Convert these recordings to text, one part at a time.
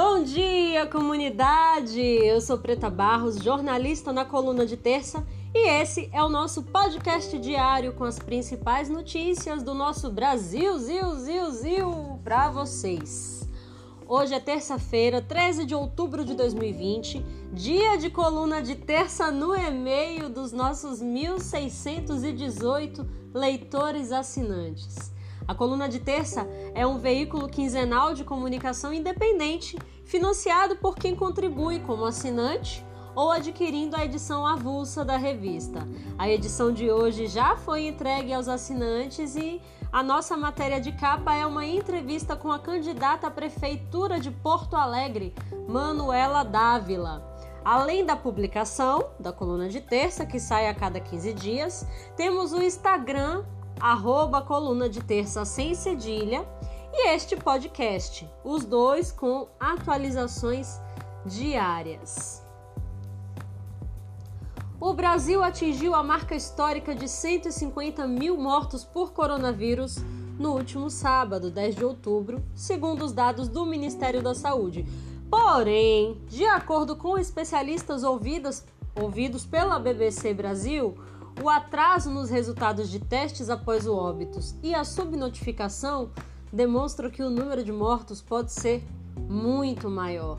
Bom dia, comunidade! Eu sou Preta Barros, jornalista na coluna de terça, e esse é o nosso podcast diário com as principais notícias do nosso Brasil, Zil, Zil, Zil, para vocês. Hoje é terça-feira, 13 de outubro de 2020, dia de coluna de terça no e-mail dos nossos 1618 leitores assinantes. A coluna de terça é um veículo quinzenal de comunicação independente, financiado por quem contribui como assinante ou adquirindo a edição avulsa da revista. A edição de hoje já foi entregue aos assinantes e a nossa matéria de capa é uma entrevista com a candidata à prefeitura de Porto Alegre, Manuela Dávila. Além da publicação da coluna de terça, que sai a cada 15 dias, temos o Instagram arroba coluna de terça sem cedilha e este podcast, os dois com atualizações diárias. O Brasil atingiu a marca histórica de 150 mil mortos por coronavírus no último sábado, 10 de outubro, segundo os dados do Ministério da Saúde. Porém, de acordo com especialistas ouvidos, ouvidos pela BBC Brasil, o atraso nos resultados de testes após o óbito e a subnotificação demonstram que o número de mortos pode ser muito maior.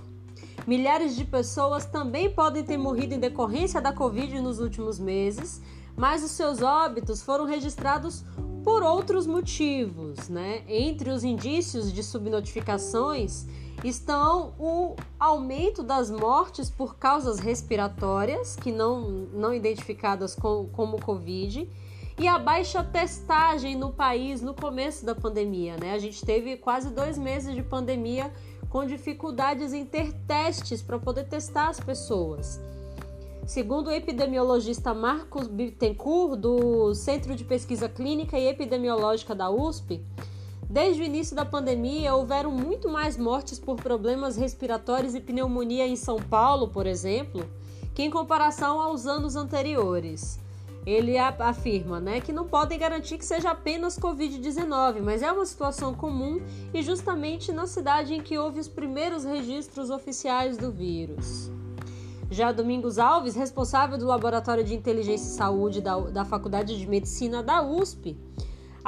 Milhares de pessoas também podem ter morrido em decorrência da Covid nos últimos meses, mas os seus óbitos foram registrados por outros motivos, né? Entre os indícios de subnotificações estão o aumento das mortes por causas respiratórias, que não, não identificadas com, como Covid, e a baixa testagem no país no começo da pandemia. Né? A gente teve quase dois meses de pandemia com dificuldades em ter testes para poder testar as pessoas. Segundo o epidemiologista Marcos Bittencourt, do Centro de Pesquisa Clínica e Epidemiológica da USP, Desde o início da pandemia, houveram muito mais mortes por problemas respiratórios e pneumonia em São Paulo, por exemplo, que em comparação aos anos anteriores. Ele afirma né, que não podem garantir que seja apenas Covid-19, mas é uma situação comum e justamente na cidade em que houve os primeiros registros oficiais do vírus. Já Domingos Alves, responsável do Laboratório de Inteligência e Saúde da, da Faculdade de Medicina da USP,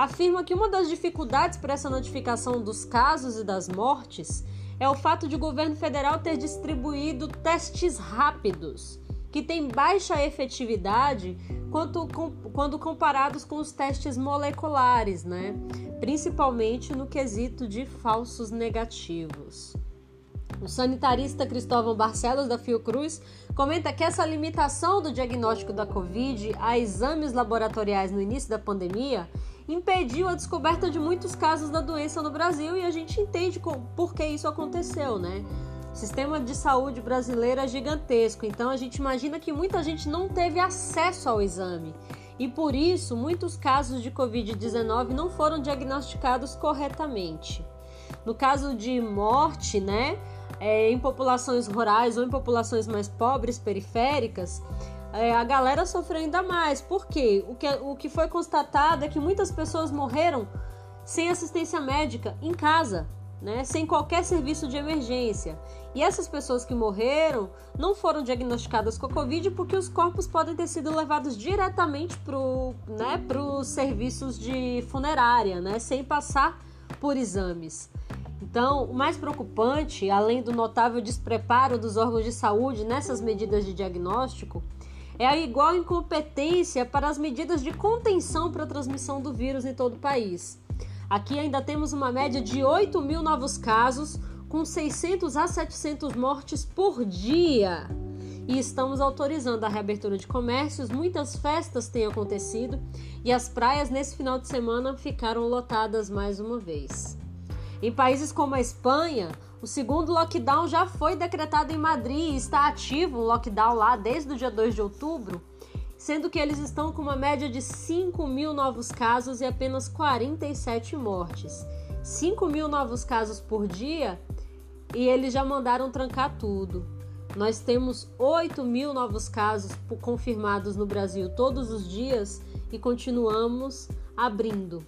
afirma que uma das dificuldades para essa notificação dos casos e das mortes é o fato de o governo federal ter distribuído testes rápidos, que têm baixa efetividade quanto, com, quando comparados com os testes moleculares, né? principalmente no quesito de falsos negativos. O sanitarista Cristóvão Barcelos, da Fiocruz, comenta que essa limitação do diagnóstico da Covid a exames laboratoriais no início da pandemia impediu a descoberta de muitos casos da doença no Brasil e a gente entende por que isso aconteceu, né? O sistema de saúde brasileiro é gigantesco, então a gente imagina que muita gente não teve acesso ao exame e por isso muitos casos de Covid-19 não foram diagnosticados corretamente. No caso de morte, né, é, em populações rurais ou em populações mais pobres, periféricas, é, a galera sofreu ainda mais. Por quê? O que, o que foi constatado é que muitas pessoas morreram sem assistência médica em casa, né? sem qualquer serviço de emergência. E essas pessoas que morreram não foram diagnosticadas com a Covid porque os corpos podem ter sido levados diretamente para né, os serviços de funerária, né? sem passar por exames. Então, o mais preocupante, além do notável despreparo dos órgãos de saúde nessas medidas de diagnóstico, é a igual incompetência para as medidas de contenção para a transmissão do vírus em todo o país. Aqui ainda temos uma média de 8 mil novos casos, com 600 a 700 mortes por dia. E estamos autorizando a reabertura de comércios, muitas festas têm acontecido e as praias nesse final de semana ficaram lotadas mais uma vez. Em países como a Espanha, o segundo lockdown já foi decretado em Madrid e está ativo o lockdown lá desde o dia 2 de outubro, sendo que eles estão com uma média de 5 mil novos casos e apenas 47 mortes. 5 mil novos casos por dia e eles já mandaram trancar tudo. Nós temos 8 mil novos casos confirmados no Brasil todos os dias e continuamos abrindo.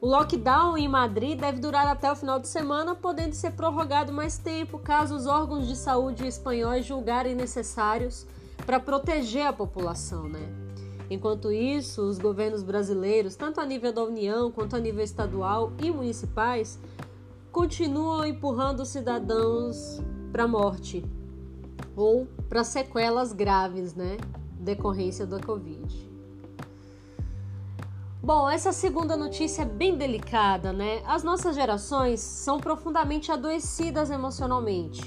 O lockdown em Madrid deve durar até o final de semana, podendo ser prorrogado mais tempo caso os órgãos de saúde espanhóis julgarem necessários para proteger a população, né? Enquanto isso, os governos brasileiros, tanto a nível da União quanto a nível estadual e municipais, continuam empurrando os cidadãos para a morte ou para sequelas graves, né, decorrência da Covid. Bom, essa segunda notícia é bem delicada, né? As nossas gerações são profundamente adoecidas emocionalmente.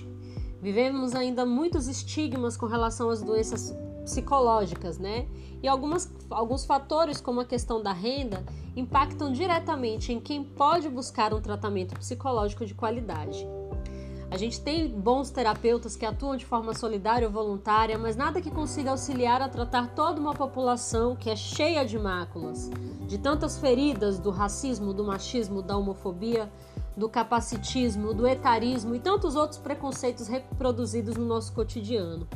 Vivemos ainda muitos estigmas com relação às doenças psicológicas, né? E algumas, alguns fatores, como a questão da renda, impactam diretamente em quem pode buscar um tratamento psicológico de qualidade. A gente tem bons terapeutas que atuam de forma solidária ou voluntária, mas nada que consiga auxiliar a tratar toda uma população que é cheia de máculas, de tantas feridas do racismo, do machismo, da homofobia, do capacitismo, do etarismo e tantos outros preconceitos reproduzidos no nosso cotidiano.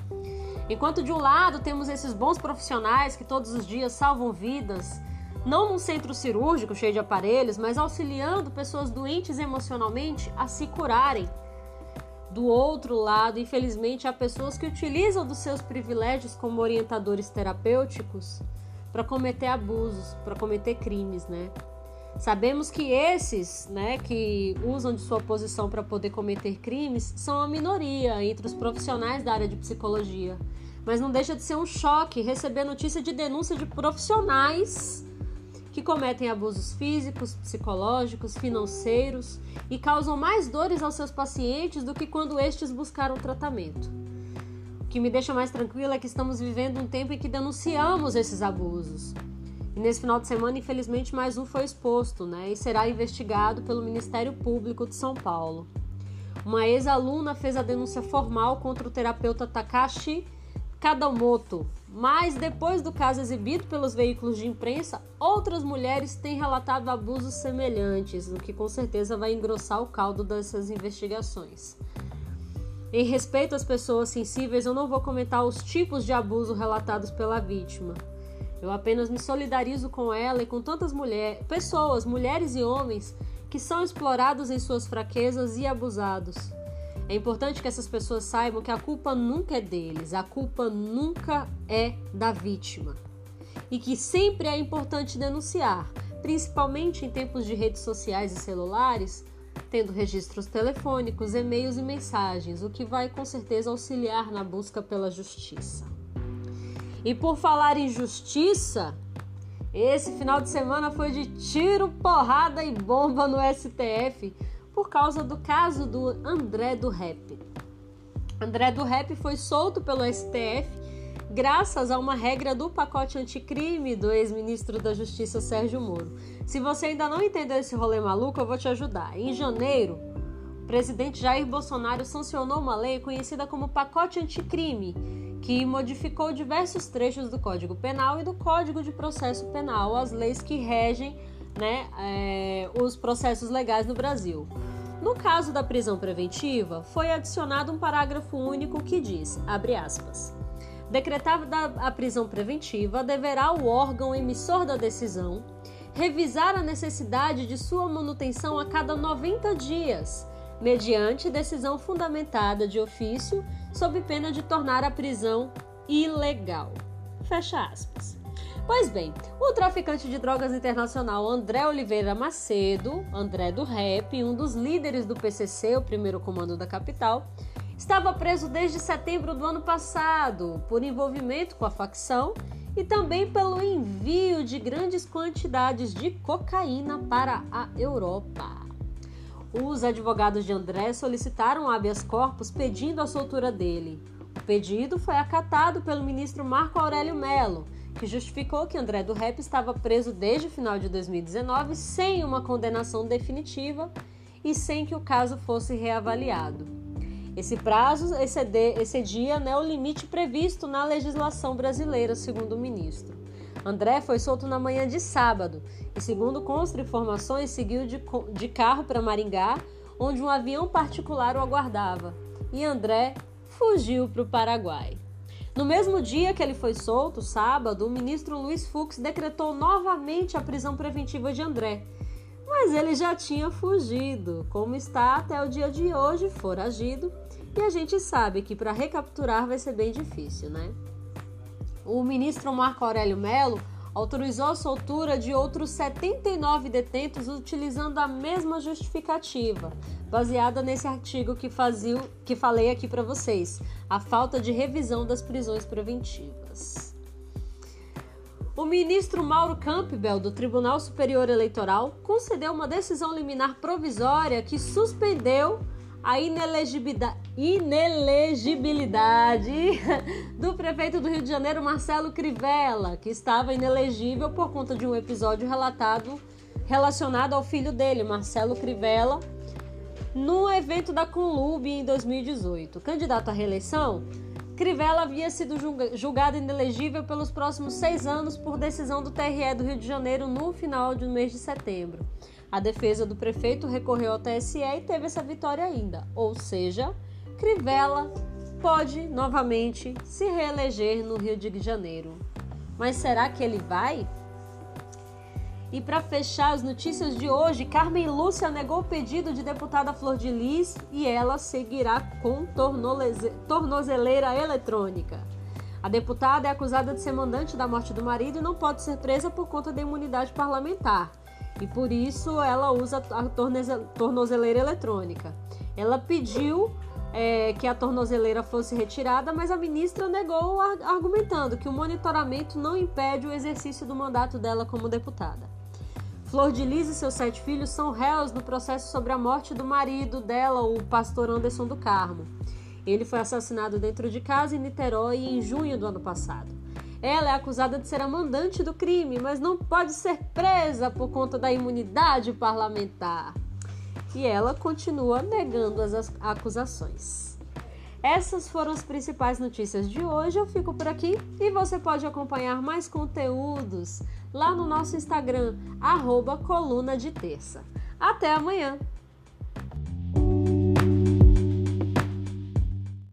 Enquanto de um lado temos esses bons profissionais que todos os dias salvam vidas, não num centro cirúrgico cheio de aparelhos, mas auxiliando pessoas doentes emocionalmente a se curarem do outro lado, infelizmente, há pessoas que utilizam dos seus privilégios como orientadores terapêuticos para cometer abusos, para cometer crimes, né? Sabemos que esses, né, que usam de sua posição para poder cometer crimes, são a minoria entre os profissionais da área de psicologia. Mas não deixa de ser um choque receber notícia de denúncia de profissionais que cometem abusos físicos, psicológicos, financeiros e causam mais dores aos seus pacientes do que quando estes buscaram tratamento. O que me deixa mais tranquila é que estamos vivendo um tempo em que denunciamos esses abusos. E nesse final de semana, infelizmente, mais um foi exposto, né? E será investigado pelo Ministério Público de São Paulo. Uma ex-aluna fez a denúncia formal contra o terapeuta Takashi Kadamoto, mas depois do caso exibido pelos veículos de imprensa, outras mulheres têm relatado abusos semelhantes, o que com certeza vai engrossar o caldo dessas investigações. Em respeito às pessoas sensíveis, eu não vou comentar os tipos de abuso relatados pela vítima. Eu apenas me solidarizo com ela e com tantas mulheres, pessoas, mulheres e homens, que são explorados em suas fraquezas e abusados. É importante que essas pessoas saibam que a culpa nunca é deles, a culpa nunca é da vítima. E que sempre é importante denunciar, principalmente em tempos de redes sociais e celulares, tendo registros telefônicos, e-mails e mensagens, o que vai com certeza auxiliar na busca pela justiça. E por falar em justiça, esse final de semana foi de tiro, porrada e bomba no STF por causa do caso do André do Rap. André do Rap foi solto pelo STF graças a uma regra do pacote anticrime do ex-ministro da Justiça Sérgio Moro. Se você ainda não entendeu esse rolê maluco, eu vou te ajudar. Em janeiro, o presidente Jair Bolsonaro sancionou uma lei conhecida como pacote anticrime, que modificou diversos trechos do Código Penal e do Código de Processo Penal, as leis que regem né, é, os processos legais no Brasil. No caso da prisão preventiva, foi adicionado um parágrafo único que diz, abre aspas, decretada a prisão preventiva, deverá o órgão emissor da decisão revisar a necessidade de sua manutenção a cada 90 dias, mediante decisão fundamentada de ofício, sob pena de tornar a prisão ilegal. Fecha aspas. Pois bem, o traficante de drogas internacional André Oliveira Macedo, André do Rep, um dos líderes do PCC, o primeiro comando da capital, estava preso desde setembro do ano passado por envolvimento com a facção e também pelo envio de grandes quantidades de cocaína para a Europa. Os advogados de André solicitaram habeas corpus pedindo a soltura dele. O pedido foi acatado pelo ministro Marco Aurélio Melo que justificou que André do Rep estava preso desde o final de 2019 sem uma condenação definitiva e sem que o caso fosse reavaliado. Esse prazo excedia né, o limite previsto na legislação brasileira, segundo o ministro. André foi solto na manhã de sábado e, segundo consta informações, seguiu de, de carro para Maringá, onde um avião particular o aguardava. E André fugiu para o Paraguai. No mesmo dia que ele foi solto, sábado, o ministro Luiz Fux decretou novamente a prisão preventiva de André, mas ele já tinha fugido, como está até o dia de hoje, foragido, e a gente sabe que para recapturar vai ser bem difícil, né? O ministro Marco Aurélio Melo autorizou a soltura de outros 79 detentos utilizando a mesma justificativa, baseada nesse artigo que, fazia, que falei aqui para vocês, a falta de revisão das prisões preventivas. O ministro Mauro Campbell, do Tribunal Superior Eleitoral, concedeu uma decisão liminar provisória que suspendeu a inelegibilidade, inelegibilidade do prefeito do Rio de Janeiro, Marcelo Crivella, que estava inelegível por conta de um episódio relatado relacionado ao filho dele, Marcelo Crivella, no evento da Conlub em 2018. Candidato à reeleição, Crivella havia sido julgado inelegível pelos próximos seis anos por decisão do TRE do Rio de Janeiro no final do mês de setembro. A defesa do prefeito recorreu ao TSE e teve essa vitória ainda. Ou seja, Crivella pode novamente se reeleger no Rio de Janeiro. Mas será que ele vai? E para fechar as notícias de hoje, Carmen Lúcia negou o pedido de deputada Flor de Lis e ela seguirá com tornozeleira eletrônica. A deputada é acusada de ser mandante da morte do marido e não pode ser presa por conta da imunidade parlamentar e por isso ela usa a tornozeleira eletrônica. Ela pediu é, que a tornozeleira fosse retirada, mas a ministra negou, argumentando que o monitoramento não impede o exercício do mandato dela como deputada. Flor de Lis e seus sete filhos são réus no processo sobre a morte do marido dela, o pastor Anderson do Carmo. Ele foi assassinado dentro de casa em Niterói em junho do ano passado. Ela é acusada de ser a mandante do crime, mas não pode ser presa por conta da imunidade parlamentar. E ela continua negando as acusações. Essas foram as principais notícias de hoje. Eu fico por aqui e você pode acompanhar mais conteúdos lá no nosso Instagram, arroba coluna de terça. Até amanhã!